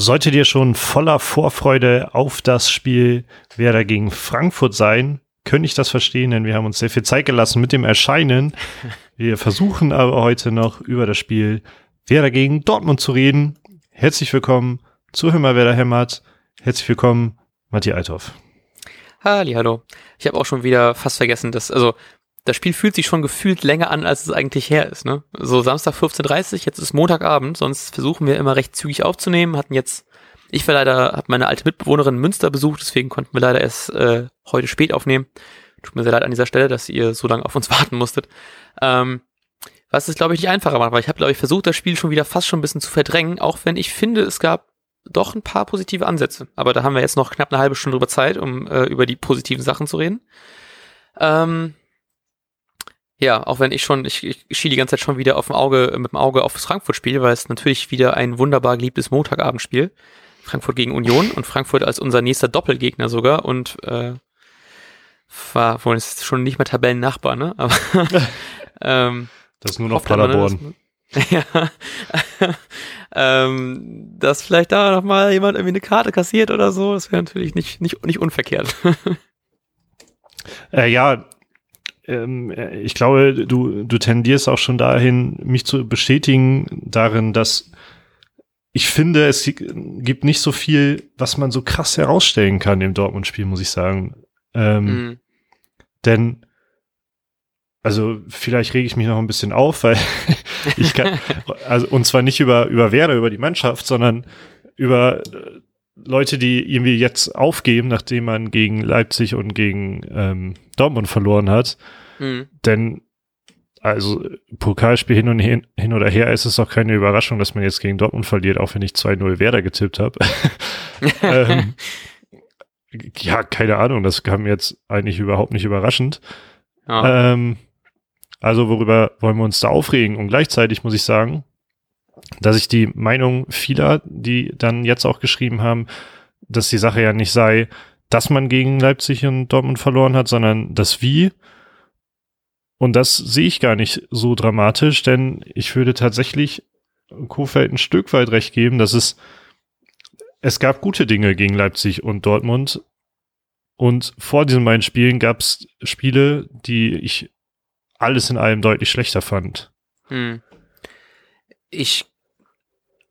Solltet ihr schon voller Vorfreude auf das Spiel Werder gegen Frankfurt sein, könnte ich das verstehen, denn wir haben uns sehr viel Zeit gelassen mit dem Erscheinen. Wir versuchen aber heute noch über das Spiel Werder gegen Dortmund zu reden. Herzlich willkommen zu Himmer Werder Hämmert. Herzlich willkommen, Matthias Althoff. Halli, hallo. Ich habe auch schon wieder fast vergessen, dass, also das Spiel fühlt sich schon gefühlt länger an, als es eigentlich her ist. Ne? So Samstag 15.30 Uhr, jetzt ist Montagabend, sonst versuchen wir immer recht zügig aufzunehmen. Hatten jetzt, ich war leider, habe meine alte Mitbewohnerin Münster besucht, deswegen konnten wir leider erst äh, heute spät aufnehmen. Tut mir sehr leid an dieser Stelle, dass ihr so lange auf uns warten musstet. Ähm, was es, glaube ich, nicht einfacher macht, weil ich habe, glaube ich, versucht, das Spiel schon wieder fast schon ein bisschen zu verdrängen, auch wenn ich finde, es gab doch ein paar positive Ansätze. Aber da haben wir jetzt noch knapp eine halbe Stunde drüber Zeit, um äh, über die positiven Sachen zu reden. Ähm, ja, auch wenn ich schon, ich, ich schiele die ganze Zeit schon wieder auf dem Auge, mit dem Auge auf das Frankfurt-Spiel, weil es natürlich wieder ein wunderbar geliebtes Montagabendspiel. Frankfurt gegen Union und Frankfurt als unser nächster Doppelgegner sogar und äh, war wohl ist schon nicht mehr Tabellennachbar, ne? Aber ähm, das ist nur noch Paderborn. ja. ähm, dass vielleicht da noch mal jemand irgendwie eine Karte kassiert oder so, das wäre natürlich nicht, nicht, nicht unverkehrt. äh, ja, ähm, ich glaube, du, du tendierst auch schon dahin, mich zu bestätigen darin, dass ich finde, es gibt nicht so viel, was man so krass herausstellen kann im Dortmund-Spiel, muss ich sagen. Ähm, mhm. Denn, also vielleicht rege ich mich noch ein bisschen auf, weil ich kann, also und zwar nicht über, über Werder, über die Mannschaft, sondern über äh, Leute, die irgendwie jetzt aufgeben, nachdem man gegen Leipzig und gegen ähm, Dortmund verloren hat. Mhm. Denn also Pokalspiel hin und hin, hin oder her ist es auch keine Überraschung, dass man jetzt gegen Dortmund verliert, auch wenn ich 2-0 Werder getippt habe. ähm, ja, keine Ahnung, das kam jetzt eigentlich überhaupt nicht überraschend. Ja. Ähm, also worüber wollen wir uns da aufregen? Und gleichzeitig muss ich sagen, dass ich die Meinung vieler, die dann jetzt auch geschrieben haben, dass die Sache ja nicht sei, dass man gegen Leipzig und Dortmund verloren hat, sondern das Wie und das sehe ich gar nicht so dramatisch, denn ich würde tatsächlich Kofeld ein Stück weit recht geben, dass es, es gab gute Dinge gegen Leipzig und Dortmund. Und vor diesen beiden Spielen gab es Spiele, die ich alles in allem deutlich schlechter fand. Hm. Ich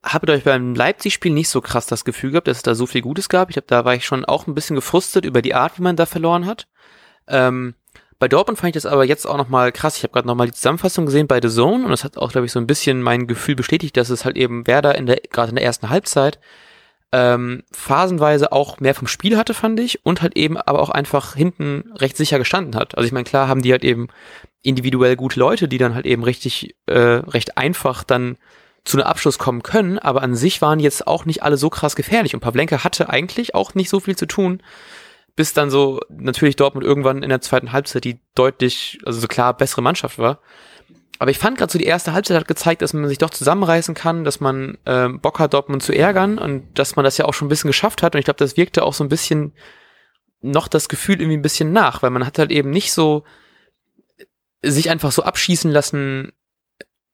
habe durch beim Leipzig-Spiel nicht so krass das Gefühl gehabt, dass es da so viel Gutes gab. Ich glaube, da war ich schon auch ein bisschen gefrustet über die Art, wie man da verloren hat. Ähm, bei Dortmund fand ich das aber jetzt auch nochmal krass. Ich habe gerade nochmal die Zusammenfassung gesehen bei The Zone und das hat auch, glaube ich, so ein bisschen mein Gefühl bestätigt, dass es halt eben Werder in der, gerade in der ersten Halbzeit, ähm, phasenweise auch mehr vom Spiel hatte, fand ich, und halt eben aber auch einfach hinten recht sicher gestanden hat. Also ich meine, klar haben die halt eben individuell gute Leute, die dann halt eben richtig, äh, recht einfach dann zu einem Abschluss kommen können, aber an sich waren jetzt auch nicht alle so krass gefährlich und Pavlenka hatte eigentlich auch nicht so viel zu tun bis dann so natürlich Dortmund irgendwann in der zweiten Halbzeit die deutlich, also so klar bessere Mannschaft war. Aber ich fand gerade so die erste Halbzeit hat gezeigt, dass man sich doch zusammenreißen kann, dass man ähm, Bock hat, Dortmund zu ärgern und dass man das ja auch schon ein bisschen geschafft hat. Und ich glaube, das wirkte auch so ein bisschen noch das Gefühl irgendwie ein bisschen nach, weil man hat halt eben nicht so sich einfach so abschießen lassen,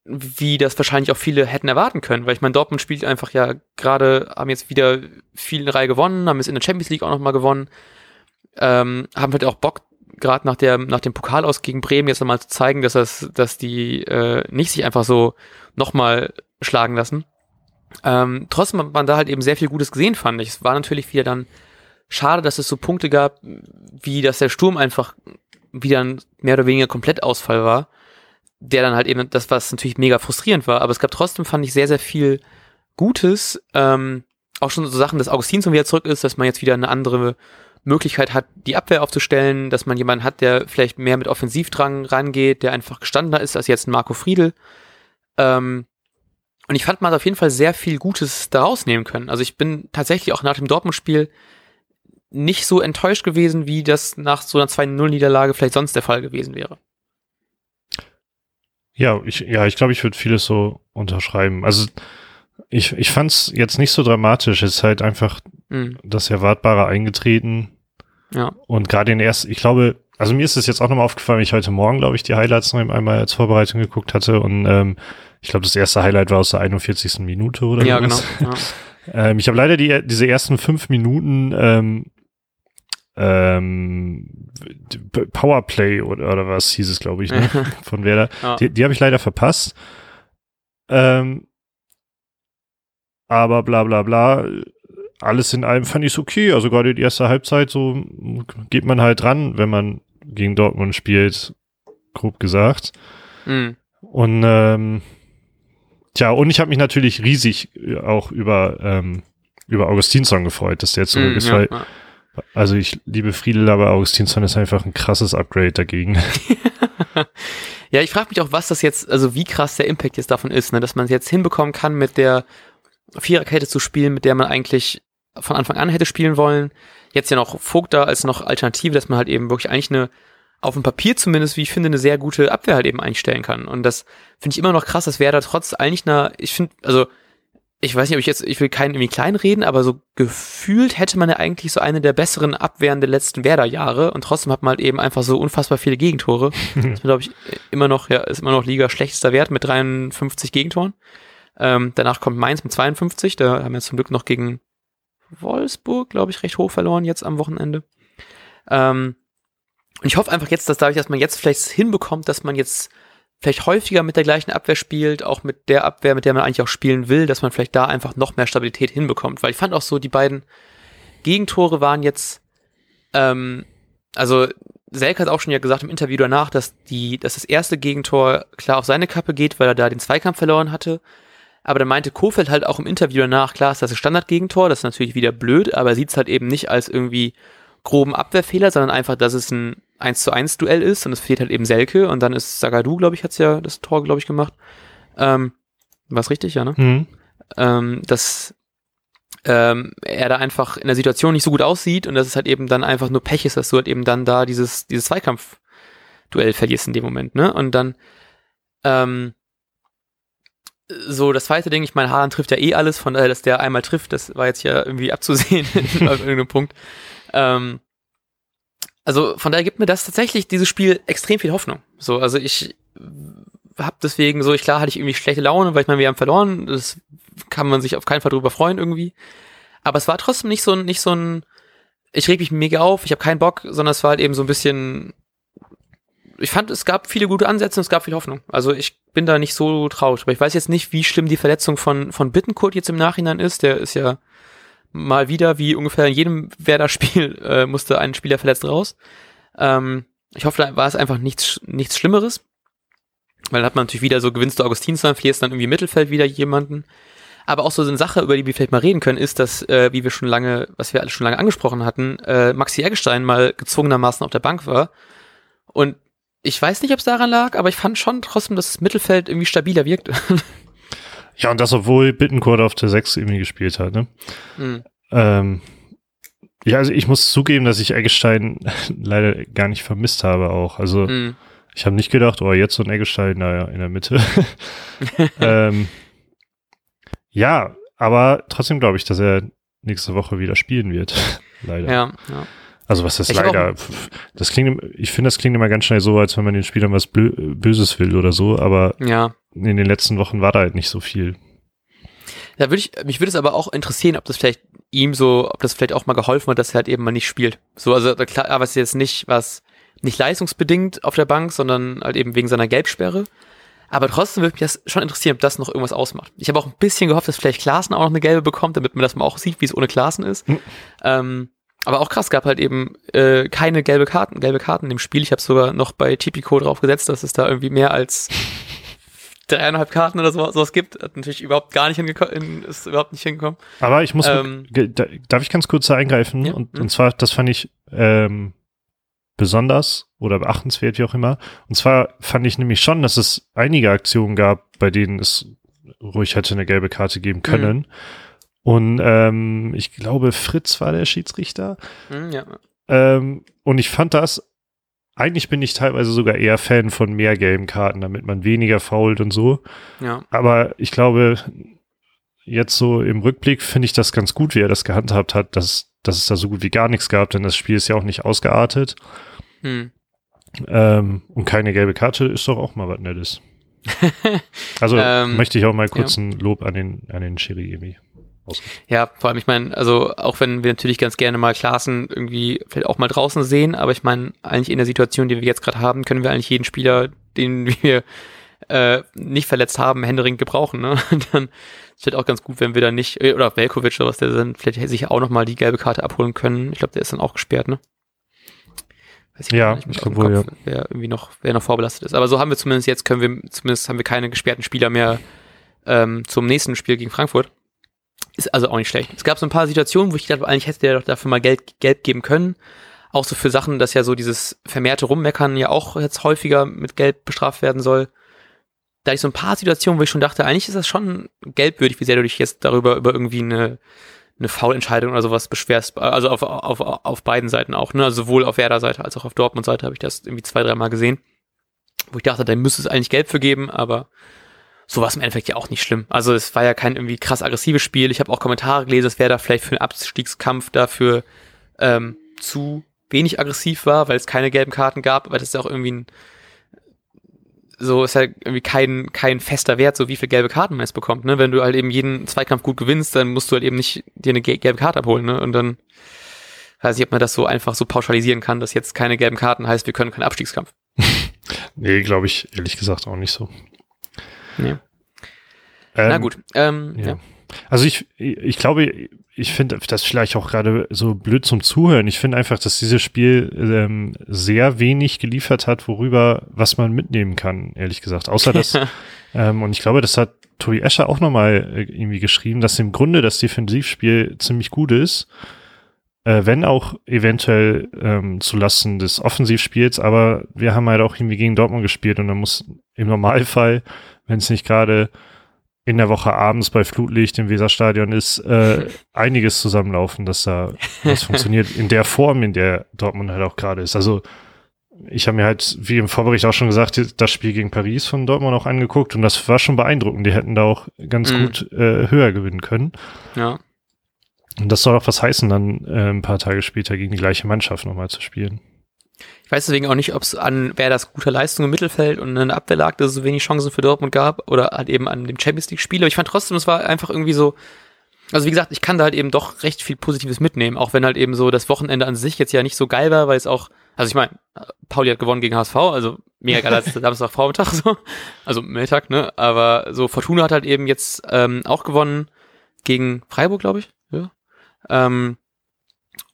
wie das wahrscheinlich auch viele hätten erwarten können, weil ich meine, Dortmund spielt einfach ja gerade, haben jetzt wieder viel in Reihe gewonnen, haben es in der Champions League auch nochmal gewonnen ähm, haben halt auch Bock, gerade nach der nach dem Pokal aus gegen Bremen jetzt nochmal zu zeigen, dass das, dass die äh, nicht sich einfach so nochmal schlagen lassen. Ähm, trotzdem hat man da halt eben sehr viel Gutes gesehen, fand ich. Es war natürlich wieder dann schade, dass es so Punkte gab, wie dass der Sturm einfach wieder ein mehr oder weniger Komplettausfall war, der dann halt eben das, was natürlich mega frustrierend war, aber es gab trotzdem, fand ich, sehr, sehr viel Gutes. Ähm, auch schon so Sachen, dass Augustin wieder zurück ist, dass man jetzt wieder eine andere Möglichkeit hat, die Abwehr aufzustellen, dass man jemanden hat, der vielleicht mehr mit Offensivdrang rangeht, der einfach gestandener ist als jetzt Marco Friedel. Ähm, und ich fand, man hat auf jeden Fall sehr viel Gutes daraus nehmen können. Also ich bin tatsächlich auch nach dem Dortmund-Spiel nicht so enttäuscht gewesen, wie das nach so einer 2-0-Niederlage vielleicht sonst der Fall gewesen wäre. Ja, ich, ja, ich glaube, ich würde vieles so unterschreiben. Also ich, ich fand es jetzt nicht so dramatisch. Es ist halt einfach mhm. das Erwartbare eingetreten. Ja. Und gerade in erst, ich glaube, also mir ist es jetzt auch nochmal aufgefallen, ich heute Morgen, glaube ich, die Highlights noch einmal als Vorbereitung geguckt hatte. Und ähm, ich glaube, das erste Highlight war aus der 41. Minute oder Ja, genau. Ja. Ähm, ich habe leider die, diese ersten fünf Minuten ähm, ähm, Powerplay oder, oder was hieß es, glaube ich, ne? von Werder. Ja. Die, die habe ich leider verpasst. Ähm, aber bla bla bla. Alles in allem fand ich es okay. Also gerade die erste Halbzeit, so geht man halt dran, wenn man gegen Dortmund spielt, grob gesagt. Mhm. Und ähm, tja, und ich habe mich natürlich riesig auch über, ähm, über Augustinsson gefreut, dass der zurück mhm, ist, ja, weil ja also ich liebe Friedel, aber Augustinsson ist einfach ein krasses Upgrade dagegen. ja, ich frage mich auch, was das jetzt, also wie krass der Impact jetzt davon ist, ne? dass man es jetzt hinbekommen kann, mit der Viererkette zu spielen, mit der man eigentlich von Anfang an hätte spielen wollen. Jetzt ja noch Vogt da als noch Alternative, dass man halt eben wirklich eigentlich eine, auf dem Papier zumindest, wie ich finde, eine sehr gute Abwehr halt eben einstellen kann. Und das finde ich immer noch krass, dass da trotz eigentlich einer, ich finde, also ich weiß nicht, ob ich jetzt, ich will keinen irgendwie klein reden, aber so gefühlt hätte man ja eigentlich so eine der besseren Abwehren der letzten Werder-Jahre und trotzdem hat man halt eben einfach so unfassbar viele Gegentore. das ist, glaube ich, immer noch, ja, ist immer noch Liga schlechtester Wert mit 53 Gegentoren. Ähm, danach kommt Mainz mit 52, da haben wir zum Glück noch gegen Wolfsburg, glaube ich, recht hoch verloren jetzt am Wochenende. Ähm, und ich hoffe einfach jetzt, dass dadurch, dass man jetzt vielleicht hinbekommt, dass man jetzt vielleicht häufiger mit der gleichen Abwehr spielt, auch mit der Abwehr, mit der man eigentlich auch spielen will, dass man vielleicht da einfach noch mehr Stabilität hinbekommt. Weil ich fand auch so, die beiden Gegentore waren jetzt, ähm, also Selk hat auch schon ja gesagt im Interview danach, dass die, dass das erste Gegentor klar auf seine Kappe geht, weil er da den Zweikampf verloren hatte. Aber dann meinte Kofeld halt auch im Interview danach, klar ist das ein Standardgegentor, das ist natürlich wieder blöd, aber er sieht es halt eben nicht als irgendwie groben Abwehrfehler, sondern einfach, dass es ein 1 zu 1 Duell ist und es fehlt halt eben Selke und dann ist Sagadu, glaube ich, hat's ja das Tor, glaube ich, gemacht. Ähm, War richtig, ja, ne? Mhm. Ähm, dass ähm, er da einfach in der Situation nicht so gut aussieht und dass es halt eben dann einfach nur Pech ist, dass du halt eben dann da dieses, dieses Zweikampf-Duell verlierst in dem Moment, ne? Und dann, ähm, so, das zweite Ding, ich meine, Haaland trifft ja eh alles, von daher, dass der einmal trifft, das war jetzt ja irgendwie abzusehen auf irgendeinem Punkt. Ähm, also von daher gibt mir das tatsächlich dieses Spiel extrem viel Hoffnung. So, also ich habe deswegen so, ich klar hatte ich irgendwie schlechte Laune, weil ich meine, wir haben verloren. Das kann man sich auf keinen Fall drüber freuen irgendwie. Aber es war trotzdem nicht so ein, nicht so ein, ich reg mich mega auf, ich habe keinen Bock, sondern es war halt eben so ein bisschen. Ich fand, es gab viele gute Ansätze und es gab viel Hoffnung. Also ich bin da nicht so traurig. Aber ich weiß jetzt nicht, wie schlimm die Verletzung von, von Bittenkurt jetzt im Nachhinein ist. Der ist ja mal wieder, wie ungefähr in jedem Werder-Spiel, äh, musste ein Spieler verletzt raus. Ähm, ich hoffe, da war es einfach nichts, nichts Schlimmeres. Weil dann hat man natürlich wieder so, gewinnst du Augustinsson, verlierst dann irgendwie Mittelfeld wieder jemanden. Aber auch so eine Sache, über die wir vielleicht mal reden können, ist, dass, äh, wie wir schon lange, was wir alle schon lange angesprochen hatten, äh, Maxi Eggestein mal gezwungenermaßen auf der Bank war. Und ich weiß nicht, ob es daran lag, aber ich fand schon trotzdem, dass das Mittelfeld irgendwie stabiler wirkte. Ja, und das, obwohl Bittencourt auf der 6 irgendwie gespielt hat, ne? Mhm. Ähm, ja, also ich muss zugeben, dass ich Eggestein leider gar nicht vermisst habe auch. Also mhm. ich habe nicht gedacht, oh, jetzt so ein Eggestein, naja, in der Mitte. ähm, ja, aber trotzdem glaube ich, dass er nächste Woche wieder spielen wird. leider. Ja, ja. Also was ist leider? Das klingt, ich finde, das klingt immer ganz schnell so, als wenn man den Spielern was Böses will oder so, aber ja. in den letzten Wochen war da halt nicht so viel. Da würde ich, mich würde es aber auch interessieren, ob das vielleicht ihm so, ob das vielleicht auch mal geholfen hat, dass er halt eben mal nicht spielt. So, also klar, aber es ist jetzt nicht was, nicht leistungsbedingt auf der Bank, sondern halt eben wegen seiner Gelbsperre. Aber trotzdem würde mich das schon interessieren, ob das noch irgendwas ausmacht. Ich habe auch ein bisschen gehofft, dass vielleicht Klaassen auch noch eine gelbe bekommt, damit man das mal auch sieht, wie es ohne Klaassen ist. Mhm. Ähm, aber auch krass, gab halt eben äh, keine gelbe Karten, gelbe Karten im Spiel. Ich habe sogar noch bei Tipico drauf gesetzt, dass es da irgendwie mehr als dreieinhalb Karten oder so, sowas gibt. Hat natürlich überhaupt gar nicht hingekommen, ist überhaupt nicht hingekommen. Aber ich muss, ähm, darf ich ganz kurz da eingreifen? Ja, und, und zwar, das fand ich ähm, besonders oder beachtenswert, wie auch immer. Und zwar fand ich nämlich schon, dass es einige Aktionen gab, bei denen es ruhig hätte eine gelbe Karte geben können. Mhm. Und ähm, ich glaube, Fritz war der Schiedsrichter. Mhm, ja. Ähm, und ich fand das, eigentlich bin ich teilweise sogar eher Fan von mehr gelben Karten, damit man weniger fault und so. Ja. Aber ich glaube, jetzt so im Rückblick finde ich das ganz gut, wie er das gehandhabt hat, dass, dass es da so gut wie gar nichts gab, denn das Spiel ist ja auch nicht ausgeartet. Hm. Ähm, und keine gelbe Karte ist doch auch mal was Nettes. also ähm, möchte ich auch mal kurz ja. ein Lob an den, an den Schiri Ja, vor allem, ich meine, also auch wenn wir natürlich ganz gerne mal Klassen irgendwie vielleicht auch mal draußen sehen, aber ich meine, eigentlich in der Situation, die wir jetzt gerade haben, können wir eigentlich jeden Spieler, den wir äh, nicht verletzt haben, händeringend gebrauchen. Ne? dann ist halt auch ganz gut, wenn wir dann nicht, äh, oder Velkovic oder was, der dann vielleicht sich auch nochmal die gelbe Karte abholen können. Ich glaube, der ist dann auch gesperrt, ne? Weiß ich ja, nicht, ich glaube wohl, ja. Wer irgendwie noch, wer noch vorbelastet ist. Aber so haben wir zumindest jetzt, können wir, zumindest haben wir keine gesperrten Spieler mehr ähm, zum nächsten Spiel gegen Frankfurt. Ist also auch nicht schlecht. Es gab so ein paar Situationen, wo ich dachte, eigentlich hätte der doch dafür mal Geld, Geld geben können. Auch so für Sachen, dass ja so dieses vermehrte Rummeckern ja auch jetzt häufiger mit Geld bestraft werden soll. Da ich so ein paar Situationen, wo ich schon dachte, eigentlich ist das schon geldwürdig, wie sehr du dich jetzt darüber über irgendwie eine, eine Foulentscheidung oder sowas beschwerst. Also auf, auf, auf beiden Seiten auch, ne? Also sowohl auf Werder-Seite als auch auf Dortmund-Seite habe ich das irgendwie zwei, dreimal gesehen. Wo ich dachte, da müsste es eigentlich Geld für geben, aber so war es im Endeffekt ja auch nicht schlimm. Also es war ja kein irgendwie krass aggressives Spiel. Ich habe auch Kommentare gelesen, es wäre da vielleicht für einen Abstiegskampf dafür ähm, zu wenig aggressiv war, weil es keine gelben Karten gab, aber das ist ja auch irgendwie ein so ist ja irgendwie kein, kein fester Wert, so wie viel gelbe Karten man jetzt bekommt, ne? Wenn du halt eben jeden Zweikampf gut gewinnst, dann musst du halt eben nicht dir eine gelbe Karte abholen, ne? Und dann weiß ich, ob man das so einfach so pauschalisieren kann, dass jetzt keine gelben Karten heißt, wir können keinen Abstiegskampf. nee, glaube ich ehrlich gesagt auch nicht so. Nee. Ähm, Na gut. Ähm, ja. ja. Also ich, ich glaube, ich finde das vielleicht auch gerade so blöd zum Zuhören. Ich finde einfach, dass dieses Spiel ähm, sehr wenig geliefert hat, worüber, was man mitnehmen kann, ehrlich gesagt. Außer dass, ähm, und ich glaube, das hat Tobi Escher auch nochmal äh, irgendwie geschrieben, dass im Grunde das Defensivspiel ziemlich gut ist. Äh, wenn auch eventuell ähm, zulasten des Offensivspiels, aber wir haben halt auch irgendwie gegen Dortmund gespielt und dann muss im Normalfall wenn es nicht gerade in der Woche abends bei Flutlicht im Weserstadion ist, äh, einiges zusammenlaufen, dass da was funktioniert in der Form, in der Dortmund halt auch gerade ist. Also ich habe mir halt, wie im Vorbericht auch schon gesagt, das Spiel gegen Paris von Dortmund auch angeguckt und das war schon beeindruckend. Die hätten da auch ganz mhm. gut äh, höher gewinnen können. Ja. Und das soll auch was heißen, dann äh, ein paar Tage später gegen die gleiche Mannschaft nochmal zu spielen. Ich weiß deswegen auch nicht, ob es an wer das gute Leistung im Mittelfeld und eine Abwehr lag, dass es so wenig Chancen für Dortmund gab oder halt eben an dem Champions League Spiel. Aber ich fand trotzdem, es war einfach irgendwie so, also wie gesagt, ich kann da halt eben doch recht viel Positives mitnehmen, auch wenn halt eben so das Wochenende an sich jetzt ja nicht so geil war, weil es auch, also ich meine, Pauli hat gewonnen gegen HSV, also mega geil als Samstag Vormittag so, also Mittag, ne, aber so Fortuna hat halt eben jetzt ähm, auch gewonnen gegen Freiburg, glaube ich, ja. Ähm,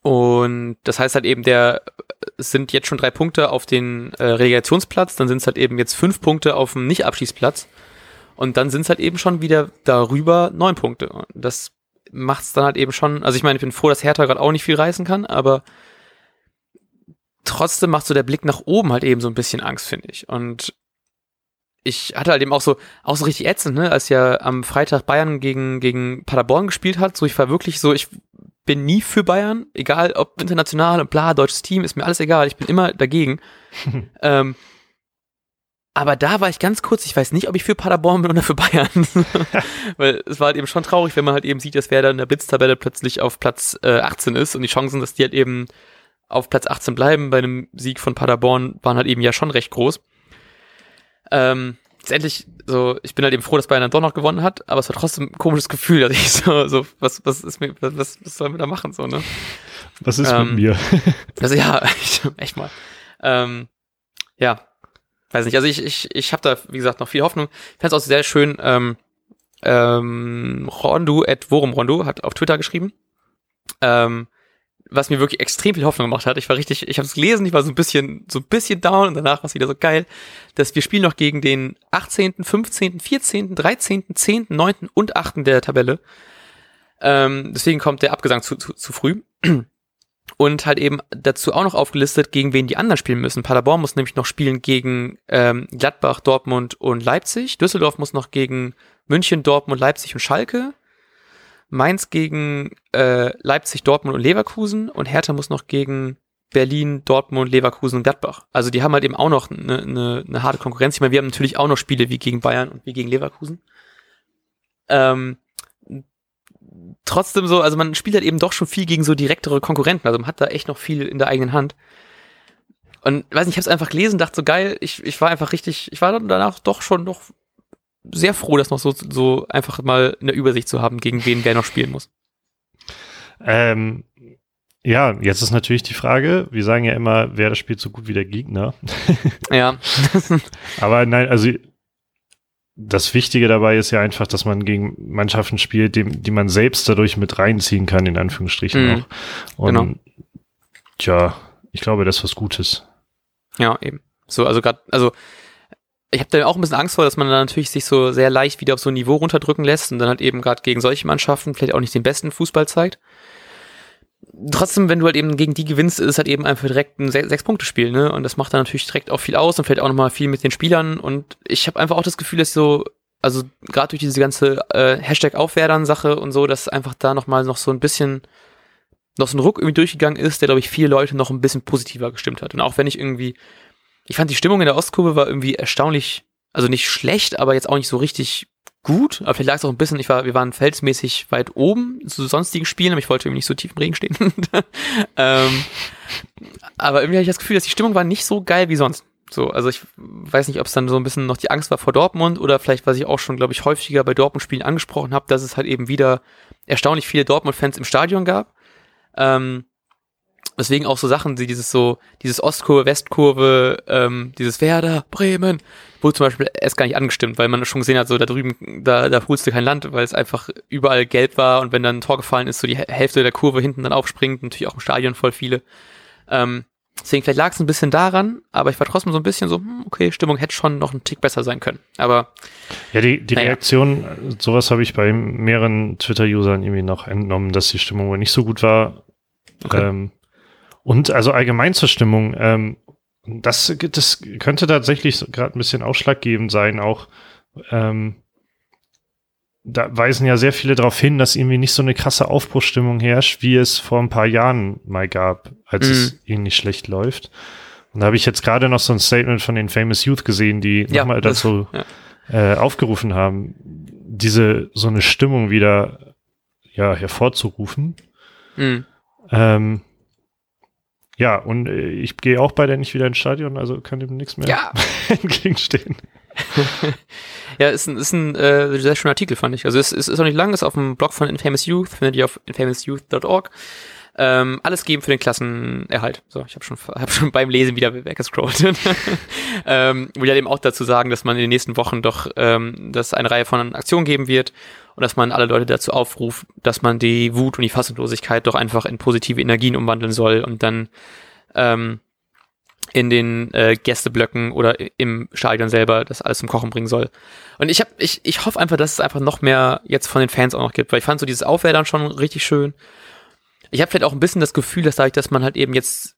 und das heißt halt eben, der sind jetzt schon drei Punkte auf den äh, Relegationsplatz, dann sind es halt eben jetzt fünf Punkte auf dem Nicht-Abschießplatz. Und dann sind es halt eben schon wieder darüber neun Punkte. Und das macht es dann halt eben schon, also ich meine, ich bin froh, dass Hertha gerade auch nicht viel reißen kann, aber trotzdem macht so der Blick nach oben halt eben so ein bisschen Angst, finde ich. Und ich hatte halt eben auch so, auch so richtig ätzend, ne, als ja am Freitag Bayern gegen, gegen Paderborn gespielt hat, so ich war wirklich so, ich bin nie für Bayern, egal ob international und bla, deutsches Team, ist mir alles egal, ich bin immer dagegen. ähm, aber da war ich ganz kurz, ich weiß nicht, ob ich für Paderborn bin oder für Bayern. Weil es war halt eben schon traurig, wenn man halt eben sieht, dass wer da in der Blitztabelle plötzlich auf Platz äh, 18 ist und die Chancen, dass die halt eben auf Platz 18 bleiben bei einem Sieg von Paderborn, waren halt eben ja schon recht groß. Ähm, letztendlich, so, ich bin halt eben froh, dass Bayern dann doch noch gewonnen hat, aber es war trotzdem ein komisches Gefühl, dass ich so, so, was, was ist mir, was, was sollen wir da machen, so, ne? Was ist ähm, mit mir? also ja, echt, echt mal. Ähm, ja, weiß nicht, also ich, ich, ich habe da, wie gesagt, noch viel Hoffnung. Ich fand es auch sehr schön, ähm, ähm, Rondu, at Worum Rondu, hat auf Twitter geschrieben, ähm, was mir wirklich extrem viel Hoffnung gemacht hat. Ich war richtig, ich habe es gelesen, ich war so ein bisschen, so ein bisschen down und danach war es wieder so geil, dass wir spielen noch gegen den 18., 15., 14., 13., 10., 9. und 8. der Tabelle. Ähm, deswegen kommt der Abgesang zu, zu, zu früh. Und halt eben dazu auch noch aufgelistet, gegen wen die anderen spielen müssen. Paderborn muss nämlich noch spielen gegen ähm, Gladbach, Dortmund und Leipzig. Düsseldorf muss noch gegen München, Dortmund, Leipzig und Schalke. Mainz gegen äh, Leipzig, Dortmund und Leverkusen und Hertha muss noch gegen Berlin, Dortmund, Leverkusen und Gladbach. Also die haben halt eben auch noch eine, eine, eine harte Konkurrenz. Ich meine, wir haben natürlich auch noch Spiele wie gegen Bayern und wie gegen Leverkusen. Ähm, trotzdem so, also man spielt halt eben doch schon viel gegen so direktere Konkurrenten. Also man hat da echt noch viel in der eigenen Hand. Und weiß nicht, ich habe es einfach gelesen, dachte so geil, ich, ich war einfach richtig, ich war danach doch schon noch sehr froh, das noch so, so einfach mal in der Übersicht zu haben, gegen wen wer noch spielen muss. Ähm, ja, jetzt ist natürlich die Frage, wir sagen ja immer, wer das spielt so gut wie der Gegner. ja. Aber nein, also das Wichtige dabei ist ja einfach, dass man gegen Mannschaften spielt, die, die man selbst dadurch mit reinziehen kann, in Anführungsstrichen mhm. auch. Und genau. tja, ich glaube, das ist was Gutes. Ja, eben. So, also gerade, also ich habe da auch ein bisschen Angst vor, dass man dann natürlich sich so sehr leicht wieder auf so ein Niveau runterdrücken lässt und dann halt eben gerade gegen solche Mannschaften vielleicht auch nicht den besten Fußball zeigt. Trotzdem, wenn du halt eben gegen die gewinnst, ist es halt eben einfach direkt ein Sechs-Punkte-Spiel, ne? Und das macht dann natürlich direkt auch viel aus und vielleicht auch nochmal viel mit den Spielern. Und ich habe einfach auch das Gefühl, dass so, also gerade durch diese ganze äh, Hashtag-Aufwerdern-Sache und so, dass einfach da nochmal noch so ein bisschen noch so ein Ruck irgendwie durchgegangen ist, der, glaube ich, viele Leute noch ein bisschen positiver gestimmt hat. Und auch wenn ich irgendwie ich fand die Stimmung in der Ostkurve war irgendwie erstaunlich, also nicht schlecht, aber jetzt auch nicht so richtig gut. Aber vielleicht lag es auch ein bisschen, ich war, wir waren felsmäßig weit oben zu sonstigen Spielen, aber ich wollte irgendwie nicht so tief im Regen stehen. ähm, aber irgendwie hatte ich das Gefühl, dass die Stimmung war nicht so geil wie sonst. So, also ich weiß nicht, ob es dann so ein bisschen noch die Angst war vor Dortmund oder vielleicht, was ich auch schon, glaube ich, häufiger bei Dortmund-Spielen angesprochen habe, dass es halt eben wieder erstaunlich viele Dortmund-Fans im Stadion gab. Ähm, Deswegen auch so Sachen, wie dieses so, dieses Ostkurve, Westkurve, ähm, dieses Werder, Bremen, wurde zum Beispiel erst gar nicht angestimmt, weil man schon gesehen hat, so da drüben, da, da holst du kein Land, weil es einfach überall gelb war und wenn dann ein Tor gefallen ist, so die Hälfte der Kurve hinten dann aufspringt, natürlich auch im Stadion voll viele. Ähm, deswegen vielleicht lag es ein bisschen daran, aber ich war trotzdem so ein bisschen so, hm, okay, Stimmung hätte schon noch ein Tick besser sein können. Aber ja, die, die naja. Reaktion, sowas habe ich bei mehreren Twitter-Usern irgendwie noch entnommen, dass die Stimmung wohl nicht so gut war. Okay. Ähm, und also allgemein zur Stimmung, ähm, das, das könnte tatsächlich gerade ein bisschen ausschlaggebend sein, auch ähm, da weisen ja sehr viele darauf hin, dass irgendwie nicht so eine krasse Aufbruchstimmung herrscht, wie es vor ein paar Jahren mal gab, als mhm. es ähnlich schlecht läuft. Und da habe ich jetzt gerade noch so ein Statement von den Famous Youth gesehen, die ja, nochmal dazu ja. äh, aufgerufen haben, diese so eine Stimmung wieder ja hervorzurufen. Mhm. Ähm, ja, und äh, ich gehe auch bei der nicht wieder ins Stadion, also kann dem nichts mehr ja. entgegenstehen. ja, ist ein, ist ein äh, sehr schöner Artikel, fand ich. Also es, es ist auch nicht lang, ist auf dem Blog von Infamous Youth, findet ihr auf infamousyouth.org. Ähm, alles geben für den Klassenerhalt. So, ich habe schon, hab schon beim Lesen wieder weggescrollt. ähm, wo ja eben auch dazu sagen, dass man in den nächsten Wochen doch, ähm, dass eine Reihe von Aktionen geben wird und dass man alle Leute dazu aufruft, dass man die Wut und die Fassungslosigkeit doch einfach in positive Energien umwandeln soll und dann ähm, in den äh, Gästeblöcken oder im Stadion selber das alles zum Kochen bringen soll. Und ich hab, ich, ich hoffe einfach, dass es einfach noch mehr jetzt von den Fans auch noch gibt, weil ich fand so dieses Aufwärtern schon richtig schön. Ich habe vielleicht auch ein bisschen das Gefühl, dass dadurch, dass man halt eben jetzt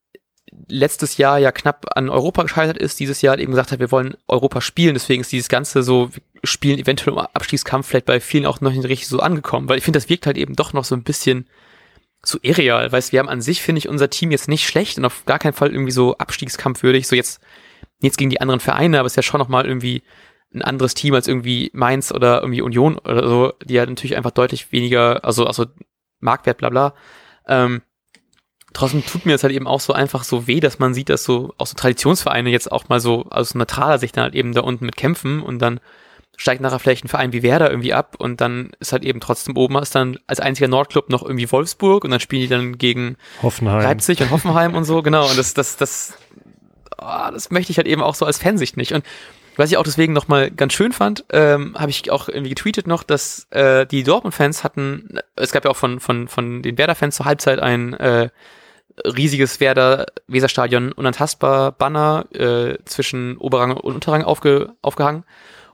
letztes Jahr ja knapp an Europa gescheitert ist, dieses Jahr halt eben gesagt hat, wir wollen Europa spielen, deswegen ist dieses ganze so, spielen eventuell um Abstiegskampf vielleicht bei vielen auch noch nicht richtig so angekommen, weil ich finde, das wirkt halt eben doch noch so ein bisschen so irreal, weißt wir haben an sich, finde ich, unser Team jetzt nicht schlecht und auf gar keinen Fall irgendwie so abstiegskampfwürdig, so jetzt, jetzt gegen die anderen Vereine, aber es ist ja schon nochmal irgendwie ein anderes Team als irgendwie Mainz oder irgendwie Union oder so, die ja natürlich einfach deutlich weniger, also, also Marktwert, bla bla. Ähm, trotzdem tut mir das halt eben auch so einfach so weh, dass man sieht, dass so auch so Traditionsvereine jetzt auch mal so aus neutraler Sicht dann halt eben da unten mit kämpfen und dann steigt nachher vielleicht ein Verein wie Werder irgendwie ab und dann ist halt eben trotzdem oben ist dann als einziger Nordclub noch irgendwie Wolfsburg und dann spielen die dann gegen Hoffenheim. Leipzig und Hoffenheim und so, genau. Und das, das, das, oh, das möchte ich halt eben auch so als Fansicht nicht. Und was ich auch deswegen nochmal ganz schön fand, ähm, habe ich auch irgendwie getweetet noch, dass äh, die Dortmund-Fans hatten, es gab ja auch von, von, von den Werder-Fans zur Halbzeit ein äh, riesiges Werder Weserstadion unantastbar Banner äh, zwischen Oberrang und Unterrang aufge, aufgehangen.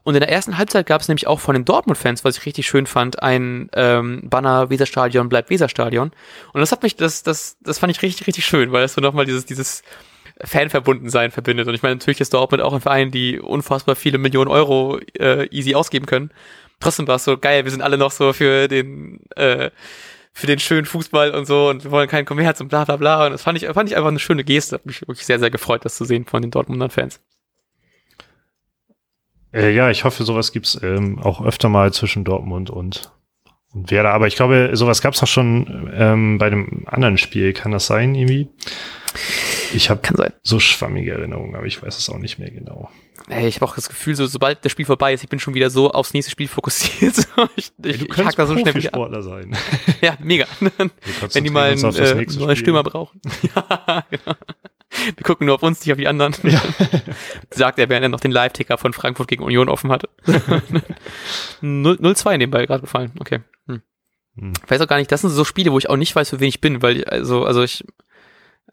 Und in der ersten Halbzeit gab es nämlich auch von den Dortmund-Fans, was ich richtig schön fand, ein ähm, Banner Weserstadion bleibt Weserstadion. Und das hat mich, das, das, das fand ich richtig, richtig schön, weil es so nochmal dieses, dieses Fanverbundensein verbindet. Und ich meine, natürlich ist Dortmund auch ein Verein, die unfassbar viele Millionen Euro äh, easy ausgeben können. Trotzdem war es so geil, wir sind alle noch so für den äh, für den schönen Fußball und so und wir wollen keinen Kommerz und bla bla bla. Und das fand ich, fand ich einfach eine schöne Geste. Hat mich wirklich sehr, sehr gefreut, das zu sehen von den Dortmunder Fans. Äh, ja, ich hoffe, sowas gibt's ähm, auch öfter mal zwischen Dortmund und, und Werder. Aber ich glaube, sowas gab's auch schon ähm, bei einem anderen Spiel. Kann das sein, irgendwie? Ich habe so schwammige Erinnerungen, aber ich weiß es auch nicht mehr genau. Ey, ich habe auch das Gefühl, so sobald das Spiel vorbei ist, ich bin schon wieder so aufs nächste Spiel fokussiert. ich, ich, du ich hack da so schnell wieder Sportler sein. ja, mega. Wenn die mal einen, äh, Stürmer brauchen. ja, genau. Wir gucken nur auf uns, nicht auf die anderen. Ja. Sagt er, während er noch den Live-Ticker von Frankfurt gegen Union offen hatte. 0-2 nebenbei gerade gefallen. Okay. Hm. Hm. Ich weiß auch gar nicht, das sind so Spiele, wo ich auch nicht weiß, für wen ich bin, weil ich, also, also ich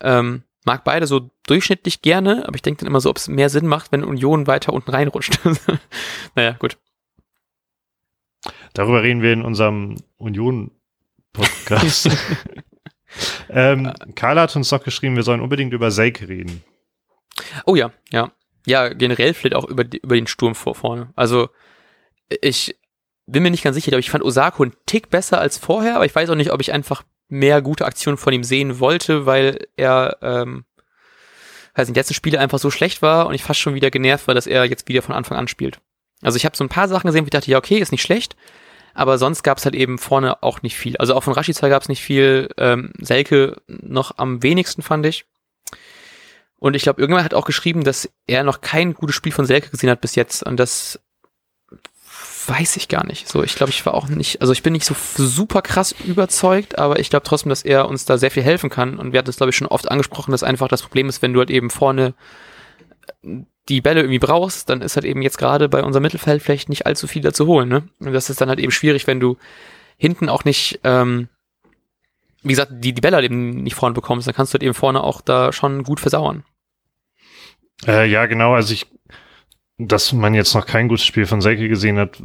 ähm, mag beide so durchschnittlich gerne, aber ich denke dann immer so, ob es mehr Sinn macht, wenn Union weiter unten reinrutscht. naja, gut. Darüber reden wir in unserem Union-Podcast. ähm, Karl hat uns noch geschrieben, wir sollen unbedingt über Selke reden. Oh ja, ja. Ja, generell vielleicht auch über, die, über den Sturm vor vorne. Also ich bin mir nicht ganz sicher, aber ich fand Osako einen Tick besser als vorher, aber ich weiß auch nicht, ob ich einfach mehr gute Aktionen von ihm sehen wollte, weil er ähm, weiß nicht, letzten Spiele einfach so schlecht war und ich fast schon wieder genervt war, dass er jetzt wieder von Anfang an spielt. Also ich habe so ein paar Sachen gesehen, wo ich dachte, ja, okay, ist nicht schlecht, aber sonst gab es halt eben vorne auch nicht viel. Also auch von Rashica gab es nicht viel, ähm, Selke noch am wenigsten, fand ich. Und ich glaube, irgendwann hat auch geschrieben, dass er noch kein gutes Spiel von Selke gesehen hat bis jetzt. Und das weiß ich gar nicht. So, ich glaube, ich war auch nicht, also ich bin nicht so super krass überzeugt, aber ich glaube trotzdem, dass er uns da sehr viel helfen kann. Und wir hatten es, glaube ich, schon oft angesprochen, dass einfach das Problem ist, wenn du halt eben vorne die Bälle irgendwie brauchst, dann ist halt eben jetzt gerade bei unserem Mittelfeld vielleicht nicht allzu viel dazu holen. Ne? Und das ist dann halt eben schwierig, wenn du hinten auch nicht, ähm, wie gesagt, die, die Bälle halt eben nicht vorne bekommst, dann kannst du halt eben vorne auch da schon gut versauern. Äh, ja, genau. Also ich dass man jetzt noch kein gutes Spiel von Selke gesehen hat,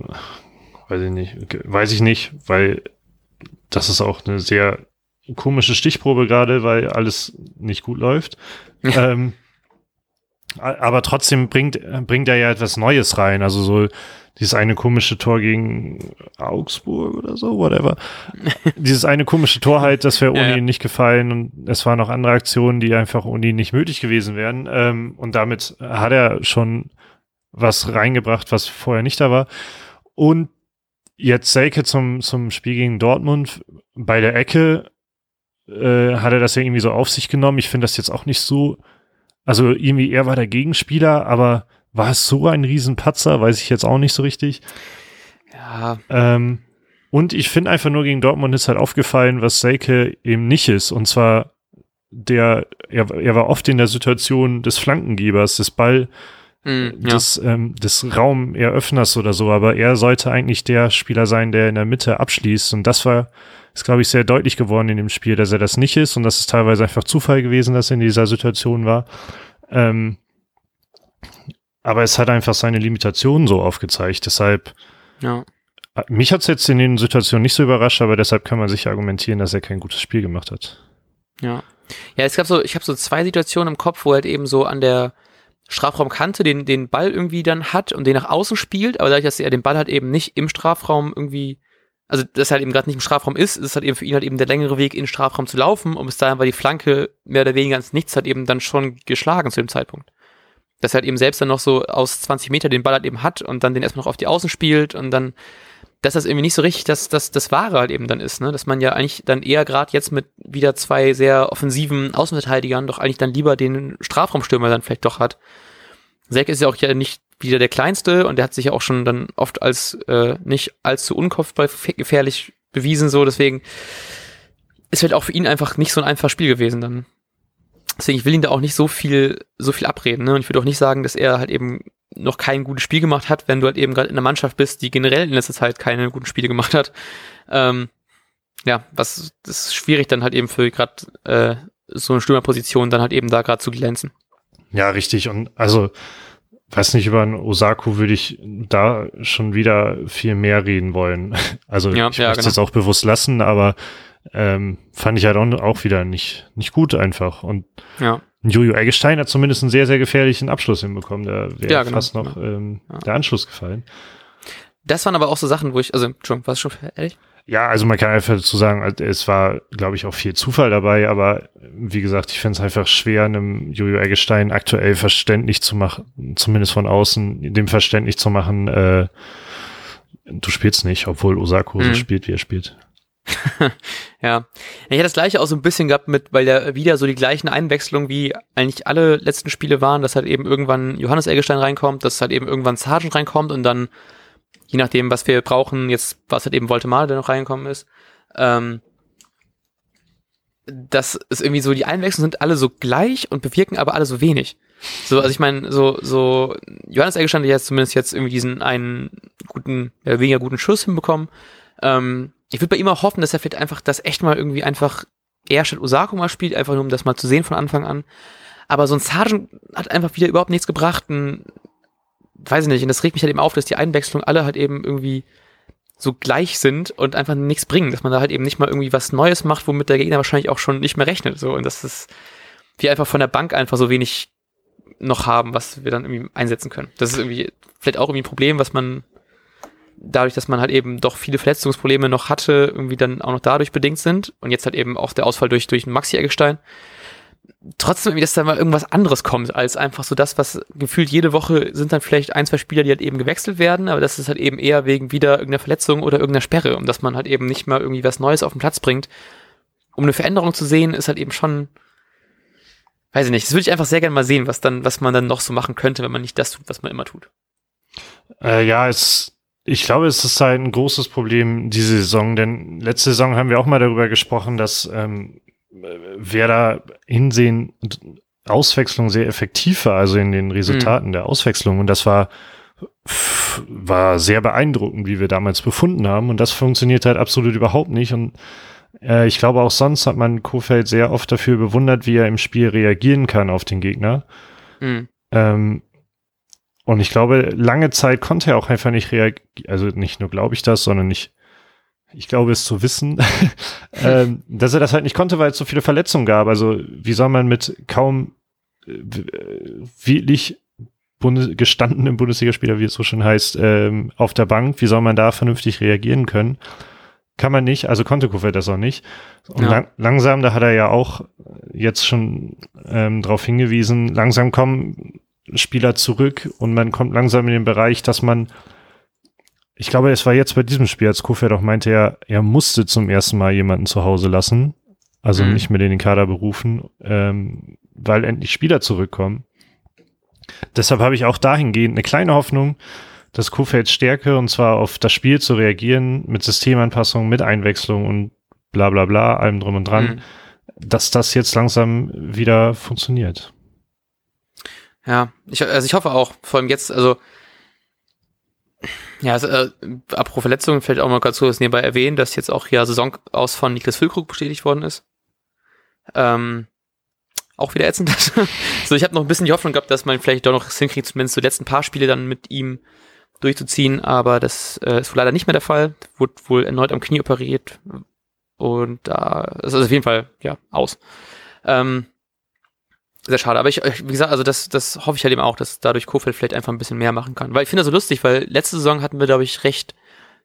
weiß ich nicht, weiß ich nicht, weil das ist auch eine sehr komische Stichprobe gerade, weil alles nicht gut läuft. ähm, aber trotzdem bringt, bringt er ja etwas Neues rein. Also so dieses eine komische Tor gegen Augsburg oder so, whatever. dieses eine komische Tor halt, das wäre Uni ja, ja. nicht gefallen und es waren noch andere Aktionen, die einfach Uni nicht möglich gewesen wären. Ähm, und damit hat er schon was reingebracht, was vorher nicht da war. Und jetzt Selke zum, zum Spiel gegen Dortmund bei der Ecke äh, hat er das ja irgendwie so auf sich genommen. Ich finde das jetzt auch nicht so, also irgendwie er war der Gegenspieler, aber war es so ein Riesenpatzer, weiß ich jetzt auch nicht so richtig. Ja. Ähm, und ich finde einfach nur gegen Dortmund ist halt aufgefallen, was Selke eben nicht ist. Und zwar der, er, er war oft in der Situation des Flankengebers, des Ball, mm, des, ja. ähm, des Raumeröffners oder so, aber er sollte eigentlich der Spieler sein, der in der Mitte abschließt. Und das war, ist, glaube ich, sehr deutlich geworden in dem Spiel, dass er das nicht ist und das ist teilweise einfach Zufall gewesen, dass er in dieser Situation war. Ähm, aber es hat einfach seine Limitationen so aufgezeigt. Deshalb, ja. mich hat es jetzt in den Situationen nicht so überrascht, aber deshalb kann man sich argumentieren, dass er kein gutes Spiel gemacht hat. Ja. Ja, es gab so, ich habe so zwei Situationen im Kopf, wo halt eben so an der Strafraumkante den, den Ball irgendwie dann hat und den nach außen spielt, aber dadurch, dass er den Ball halt eben nicht im Strafraum irgendwie, also dass er halt eben gerade nicht im Strafraum ist, ist halt eben für ihn halt eben der längere Weg in den Strafraum zu laufen und bis dahin war die Flanke mehr oder weniger ins Nichts halt eben dann schon geschlagen zu dem Zeitpunkt. Dass er halt eben selbst dann noch so aus 20 Meter den Ball halt eben hat und dann den erstmal noch auf die Außen spielt und dann dass das irgendwie nicht so richtig das, das, das Wahre halt eben dann ist, ne? Dass man ja eigentlich dann eher gerade jetzt mit wieder zwei sehr offensiven Außenverteidigern doch eigentlich dann lieber den Strafraumstürmer dann vielleicht doch hat. Zack ist ja auch ja nicht wieder der Kleinste und der hat sich ja auch schon dann oft als äh, nicht allzu unkopfbar gefährlich bewiesen, so deswegen ist halt auch für ihn einfach nicht so ein einfaches Spiel gewesen dann. Deswegen, ich will ihn da auch nicht so viel, so viel abreden, ne? Und ich würde auch nicht sagen, dass er halt eben noch kein gutes Spiel gemacht hat, wenn du halt eben gerade in einer Mannschaft bist, die generell in letzter Zeit keine guten Spiele gemacht hat. Ähm, ja, was das ist schwierig dann halt eben für gerade äh, so eine Stürmerposition dann halt eben da gerade zu glänzen. Ja, richtig. Und also, weiß nicht, über einen Osako würde ich da schon wieder viel mehr reden wollen. Also ja, ich ja, möchte es genau. jetzt auch bewusst lassen, aber ähm, fand ich halt auch, auch wieder nicht, nicht gut einfach. Und ja. Jojo Eggestein hat zumindest einen sehr, sehr gefährlichen Abschluss hinbekommen. Da wäre ja, genau, fast noch genau. ähm, ja. der Anschluss gefallen. Das waren aber auch so Sachen, wo ich, also, Entschuldigung, war es schon ehrlich? Ja, also man kann einfach dazu sagen, also es war, glaube ich, auch viel Zufall dabei, aber wie gesagt, ich finde es einfach schwer, einem Jojo Eggestein aktuell verständlich zu machen, zumindest von außen, dem verständlich zu machen, äh, du spielst nicht, obwohl Osako mhm. so spielt, wie er spielt. ja. Ich hatte das gleiche auch so ein bisschen gehabt mit, weil ja wieder so die gleichen Einwechslungen wie eigentlich alle letzten Spiele waren, dass halt eben irgendwann Johannes Eggestein reinkommt, dass halt eben irgendwann Sargent reinkommt und dann, je nachdem, was wir brauchen, jetzt, was halt eben Voltemade, der noch reingekommen ist, ähm, dass es irgendwie so, die Einwechslungen sind alle so gleich und bewirken aber alle so wenig. So, also ich meine, so, so, Johannes Eggestein hat jetzt zumindest jetzt irgendwie diesen einen guten, ja, weniger guten Schuss hinbekommen. Ähm, ich würde bei ihm auch hoffen, dass er vielleicht einfach das echt mal irgendwie einfach eher statt Osako mal spielt, einfach nur um das mal zu sehen von Anfang an. Aber so ein Sergeant hat einfach wieder überhaupt nichts gebracht. Ein, weiß ich nicht, und das regt mich halt eben auf, dass die Einwechslungen alle halt eben irgendwie so gleich sind und einfach nichts bringen, dass man da halt eben nicht mal irgendwie was Neues macht, womit der Gegner wahrscheinlich auch schon nicht mehr rechnet. So, und das ist wir einfach von der Bank einfach so wenig noch haben, was wir dann irgendwie einsetzen können. Das ist irgendwie vielleicht auch irgendwie ein Problem, was man dadurch, dass man halt eben doch viele Verletzungsprobleme noch hatte, irgendwie dann auch noch dadurch bedingt sind und jetzt halt eben auch der Ausfall durch, durch Maxi Eggestein. Trotzdem irgendwie, dass da mal irgendwas anderes kommt, als einfach so das, was gefühlt jede Woche sind dann vielleicht ein, zwei Spieler, die halt eben gewechselt werden, aber das ist halt eben eher wegen wieder irgendeiner Verletzung oder irgendeiner Sperre und dass man halt eben nicht mal irgendwie was Neues auf den Platz bringt. Um eine Veränderung zu sehen, ist halt eben schon, weiß ich nicht, das würde ich einfach sehr gerne mal sehen, was dann, was man dann noch so machen könnte, wenn man nicht das tut, was man immer tut. Äh, ja, es, ich glaube, es ist halt ein großes Problem diese Saison, denn letzte Saison haben wir auch mal darüber gesprochen, dass ähm, Werder Hinsehen Auswechslung sehr effektiv war, also in den Resultaten mhm. der Auswechslung. Und das war, war sehr beeindruckend, wie wir damals befunden haben. Und das funktioniert halt absolut überhaupt nicht. Und äh, ich glaube, auch sonst hat man Kofeld sehr oft dafür bewundert, wie er im Spiel reagieren kann auf den Gegner. Mhm. Ähm, und ich glaube, lange Zeit konnte er auch einfach nicht reagieren. Also nicht nur glaube ich das, sondern nicht, ich glaube es zu wissen, ähm, dass er das halt nicht konnte, weil es so viele Verletzungen gab. Also wie soll man mit kaum äh, wirklich Bundes gestandenen Bundesligaspieler, wie es so schön heißt, ähm, auf der Bank, wie soll man da vernünftig reagieren können? kann man nicht, also konnte Kofeld das auch nicht. Und ja. lang, langsam, da hat er ja auch jetzt schon ähm, darauf hingewiesen, langsam kommen Spieler zurück und man kommt langsam in den Bereich, dass man, ich glaube, es war jetzt bei diesem Spiel, als Kofeld auch meinte, er, er musste zum ersten Mal jemanden zu Hause lassen, also mhm. nicht mehr in den Kader berufen, ähm, weil endlich Spieler zurückkommen. Deshalb habe ich auch dahingehend eine kleine Hoffnung, dass Kuhfelds Stärke, und zwar auf das Spiel zu reagieren, mit Systemanpassung, mit Einwechslung und bla bla bla, allem drum und dran, mhm. dass das jetzt langsam wieder funktioniert. Ja, ich, also ich hoffe auch, vor allem jetzt, also ja, also, äh, apropos Verletzungen, vielleicht auch mal ganz kurz nebenbei erwähnen, dass jetzt auch ja Saison aus von Niklas Füllkrug bestätigt worden ist. Ähm, auch wieder ätzend. so, ich habe noch ein bisschen die Hoffnung gehabt, dass man vielleicht doch noch hinkriegt, zumindest die letzten paar Spiele dann mit ihm durchzuziehen, aber das äh, ist wohl leider nicht mehr der Fall. Wurde wohl erneut am Knie operiert und da äh, ist also auf jeden Fall ja aus. Ähm, sehr schade, aber ich, wie gesagt, also das, das hoffe ich halt eben auch, dass dadurch Kofeld vielleicht einfach ein bisschen mehr machen kann. Weil ich finde das so lustig, weil letzte Saison hatten wir, glaube ich, recht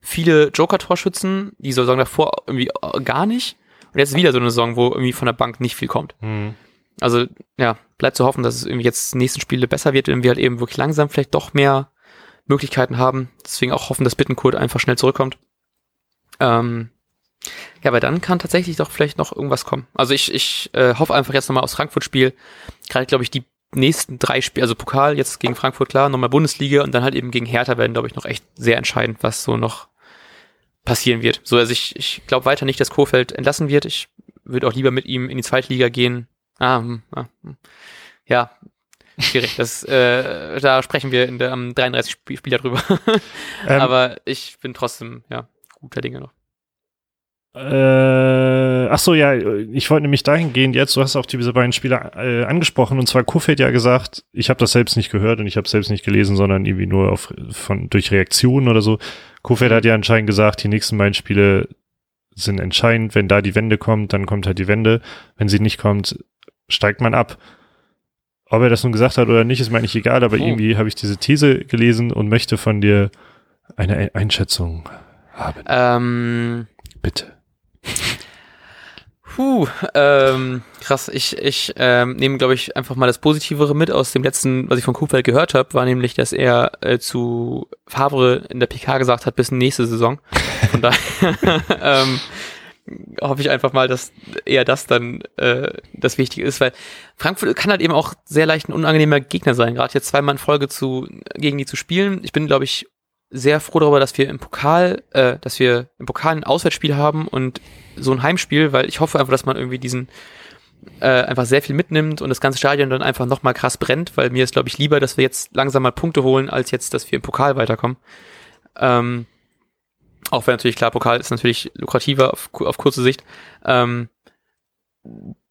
viele Joker-Torschützen, die Saison davor irgendwie gar nicht. Und jetzt wieder so eine Saison, wo irgendwie von der Bank nicht viel kommt. Mhm. Also, ja, bleibt zu hoffen, dass es irgendwie jetzt die nächsten Spiele besser wird, wenn wir halt eben wirklich langsam vielleicht doch mehr Möglichkeiten haben. Deswegen auch hoffen, dass Bittenkurt einfach schnell zurückkommt. Ähm, ja, aber dann kann tatsächlich doch vielleicht noch irgendwas kommen. Also ich, ich äh, hoffe einfach jetzt nochmal aus Frankfurt-Spiel, gerade glaube ich die nächsten drei Spiele, also Pokal jetzt gegen Frankfurt klar, nochmal Bundesliga und dann halt eben gegen Hertha werden, glaube ich, noch echt sehr entscheidend, was so noch passieren wird. So, also ich, ich glaube weiter nicht, dass Kofeld entlassen wird. Ich würde auch lieber mit ihm in die Zweitliga gehen. Ah, hm, ah hm. ja, schwierig. Das, äh, da sprechen wir in der, am 33 Spiel, Spieler drüber. ähm, Aber ich bin trotzdem, ja, guter Dinge noch. Äh, ach so, ja, ich wollte nämlich dahingehend jetzt, du hast auch diese beiden Spieler äh, angesprochen und zwar Kofeld ja gesagt, ich habe das selbst nicht gehört und ich habe selbst nicht gelesen, sondern irgendwie nur auf, von, durch Reaktionen oder so. Kofeld hat ja anscheinend gesagt, die nächsten beiden Spiele sind entscheidend. Wenn da die Wende kommt, dann kommt halt die Wende. Wenn sie nicht kommt, steigt man ab. Ob er das nun gesagt hat oder nicht, ist mir eigentlich egal, aber oh. irgendwie habe ich diese These gelesen und möchte von dir eine Einschätzung haben. Ähm, Bitte. Puh, ähm, krass. Ich, ich ähm, nehme, glaube ich, einfach mal das Positivere mit aus dem letzten, was ich von Kuhfeld gehört habe, war nämlich, dass er äh, zu Favre in der PK gesagt hat, bis nächste Saison. Von daher, ähm, hoffe ich einfach mal, dass eher das dann äh, das Wichtige ist, weil Frankfurt kann halt eben auch sehr leicht ein unangenehmer Gegner sein, gerade jetzt zweimal in Folge zu gegen die zu spielen. Ich bin, glaube ich, sehr froh darüber, dass wir im Pokal, äh, dass wir im Pokal ein Auswärtsspiel haben und so ein Heimspiel, weil ich hoffe einfach, dass man irgendwie diesen äh, einfach sehr viel mitnimmt und das ganze Stadion dann einfach nochmal krass brennt, weil mir ist, glaube ich, lieber, dass wir jetzt langsam mal Punkte holen, als jetzt, dass wir im Pokal weiterkommen. Ähm, auch wenn natürlich klar, Pokal ist natürlich lukrativer auf, auf kurze Sicht. Ähm,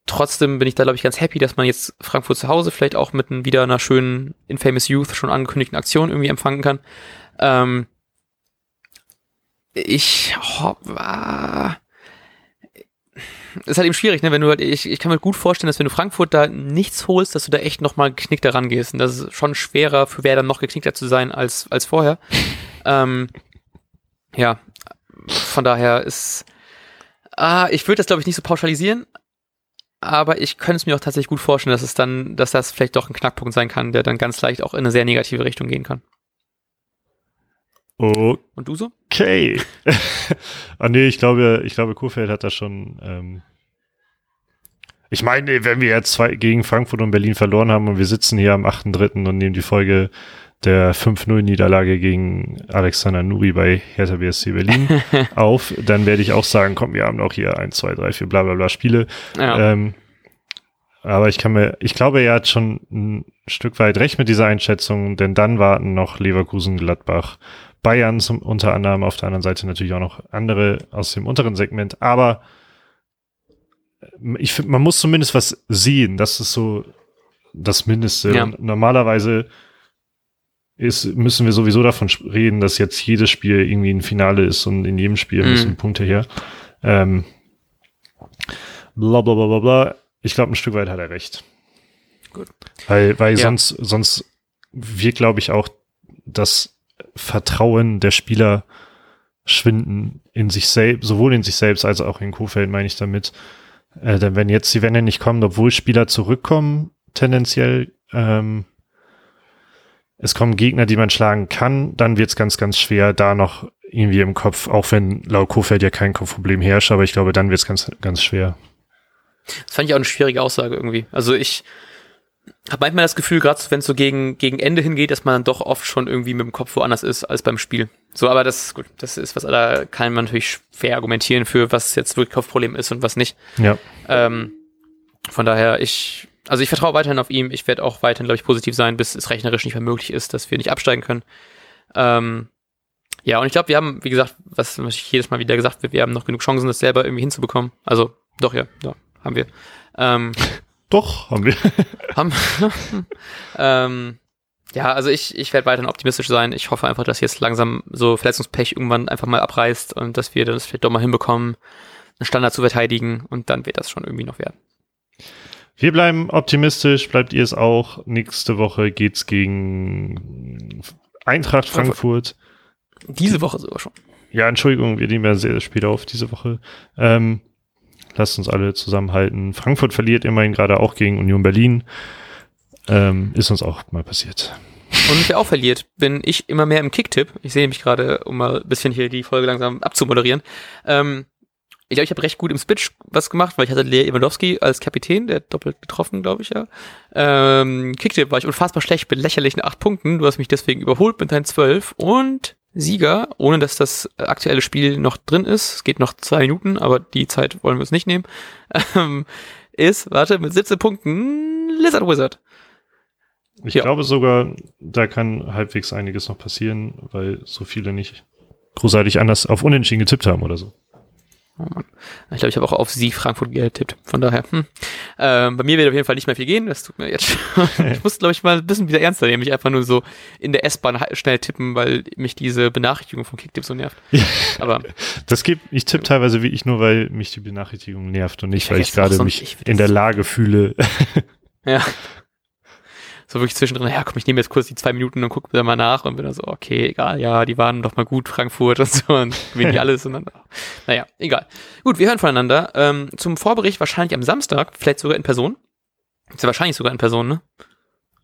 trotzdem bin ich da, glaube ich, ganz happy, dass man jetzt Frankfurt zu Hause vielleicht auch mit wieder einer schönen Infamous Youth schon angekündigten Aktion irgendwie empfangen kann. Ähm, ich hoffe, ah, ist halt eben schwierig, ne? Wenn du halt, ich, ich kann mir gut vorstellen, dass wenn du Frankfurt da nichts holst, dass du da echt nochmal geknickter rangehst. Und das ist schon schwerer für wer dann noch geknickter zu sein als, als vorher. ähm, ja, von daher ist, ah, ich würde das glaube ich nicht so pauschalisieren, aber ich könnte es mir auch tatsächlich gut vorstellen, dass es dann, dass das vielleicht doch ein Knackpunkt sein kann, der dann ganz leicht auch in eine sehr negative Richtung gehen kann. Oh. Und du so? Okay. ah nee, ich glaube, ich glaube, Kurfeld hat da schon. Ähm ich meine, wenn wir jetzt zwei gegen Frankfurt und Berlin verloren haben und wir sitzen hier am 8.3. und nehmen die Folge der 5-0-Niederlage gegen Alexander Nuri bei Hertha BSC Berlin auf, dann werde ich auch sagen, komm, wir haben noch hier 1, 2, 3, 4, bla bla bla Spiele. Ja. Ähm, aber ich kann mir, ich glaube, er hat schon ein Stück weit recht mit dieser Einschätzung, denn dann warten noch Leverkusen, Gladbach, Bayern zum, unter anderem, auf der anderen Seite natürlich auch noch andere aus dem unteren Segment, aber ich finde, man muss zumindest was sehen, das ist so das Mindeste. Ja. normalerweise ist, müssen wir sowieso davon reden, dass jetzt jedes Spiel irgendwie ein Finale ist und in jedem Spiel mhm. müssen Punkte her. Ähm, bla bla bla bla bla. Ich glaube, ein Stück weit hat er recht. Gut. Weil, weil ja. sonst, sonst wird, glaube ich, auch das Vertrauen der Spieler schwinden in sich selbst, sowohl in sich selbst als auch in Kofeld, meine ich damit. Äh, denn wenn jetzt die Wende nicht kommen, obwohl Spieler zurückkommen, tendenziell, ähm, es kommen Gegner, die man schlagen kann, dann wird es ganz, ganz schwer, da noch irgendwie im Kopf, auch wenn laut Kofeld ja kein Kopfproblem herrscht, aber ich glaube, dann wird es ganz, ganz schwer. Das fand ich auch eine schwierige Aussage irgendwie. Also ich habe manchmal das Gefühl, gerade wenn es so gegen, gegen Ende hingeht, dass man dann doch oft schon irgendwie mit dem Kopf woanders ist als beim Spiel. So, aber das ist gut, das ist was, da kann man natürlich schwer argumentieren für, was jetzt wirklich Kopfproblem ist und was nicht. Ja. Ähm, von daher, ich also ich vertraue weiterhin auf ihm. Ich werde auch weiterhin, glaube ich, positiv sein, bis es rechnerisch nicht mehr möglich ist, dass wir nicht absteigen können. Ähm, ja, und ich glaube, wir haben, wie gesagt, was was jedes Mal wieder gesagt wird, wir haben noch genug Chancen, das selber irgendwie hinzubekommen. Also, doch, ja, ja haben wir. Ähm, doch, haben wir. haben, ähm, ja, also ich, ich werde weiterhin optimistisch sein. Ich hoffe einfach, dass jetzt langsam so Verletzungspech irgendwann einfach mal abreißt und dass wir das vielleicht doch mal hinbekommen, einen Standard zu verteidigen und dann wird das schon irgendwie noch werden. Wir bleiben optimistisch, bleibt ihr es auch. Nächste Woche geht's gegen Eintracht Frankfurt. Diese Woche sogar schon. Ja, Entschuldigung, wir nehmen ja sehr, sehr spät auf diese Woche. Ähm, lasst uns alle zusammenhalten. Frankfurt verliert immerhin gerade auch gegen Union Berlin. Ähm, ist uns auch mal passiert. Und wer auch verliert, bin ich immer mehr im Kicktipp. Ich sehe mich gerade, um mal ein bisschen hier die Folge langsam abzumoderieren. Ähm, ich glaube, ich habe recht gut im Spitch was gemacht, weil ich hatte Lea Iwanowski als Kapitän, der hat doppelt getroffen, glaube ich, ja. Ähm, Kicktip war ich unfassbar schlecht mit lächerlichen acht Punkten. Du hast mich deswegen überholt mit deinen zwölf und Sieger, ohne dass das aktuelle Spiel noch drin ist. Es geht noch zwei Minuten, aber die Zeit wollen wir uns nicht nehmen. Ähm, ist, warte, mit 17 Punkten Lizard Wizard. Ich ja. glaube sogar, da kann halbwegs einiges noch passieren, weil so viele nicht großartig anders auf Unentschieden getippt haben oder so. Oh Mann. Ich glaube, ich habe auch auf Sie Frankfurt getippt. Von daher, hm. ähm, bei mir wird auf jeden Fall nicht mehr viel gehen. Das tut mir jetzt. ich muss, glaube ich, mal ein bisschen wieder ernster nehmen. Ich einfach nur so in der S-Bahn schnell tippen, weil mich diese Benachrichtigung von Kicktip so nervt. Aber das gibt, ich tippe teilweise wie ich nur, weil mich die Benachrichtigung nervt und nicht, weil ich gerade mich in der Lage fühle. ja so wirklich zwischendrin, ja komm, ich nehme jetzt kurz die zwei Minuten und gucke dann mal nach und bin dann so, okay, egal, ja, die waren doch mal gut, Frankfurt und so und die alles und dann, naja, egal. Gut, wir hören voneinander. Ähm, zum Vorbericht wahrscheinlich am Samstag, vielleicht sogar in Person. Ist ja wahrscheinlich sogar in Person, ne?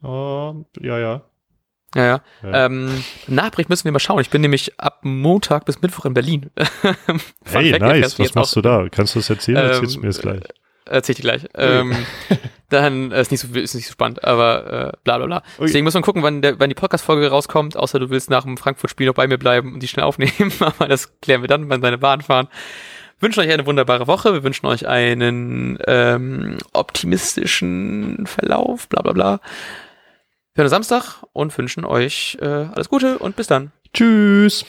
Oh, ja, ja. Ja, ja. ja. Ähm, Nachbericht müssen wir mal schauen. Ich bin nämlich ab Montag bis Mittwoch in Berlin. hey, nice. Was machst du da? Kannst du das erzählen? Ähm, Erzählst du mir das gleich? Erzähl ich dir gleich. Ähm, dann äh, ist nicht so ist nicht so spannend, aber äh, bla bla bla. Okay. Deswegen muss man gucken, wann, der, wann die Podcast-Folge rauskommt, außer du willst nach dem Frankfurt-Spiel noch bei mir bleiben und die schnell aufnehmen. aber das klären wir dann, wenn wir deine Bahn fahren. Wir wünschen euch eine wunderbare Woche. Wir wünschen euch einen ähm, optimistischen Verlauf, bla bla bla. Wir hören Samstag und wünschen euch äh, alles Gute und bis dann. Tschüss.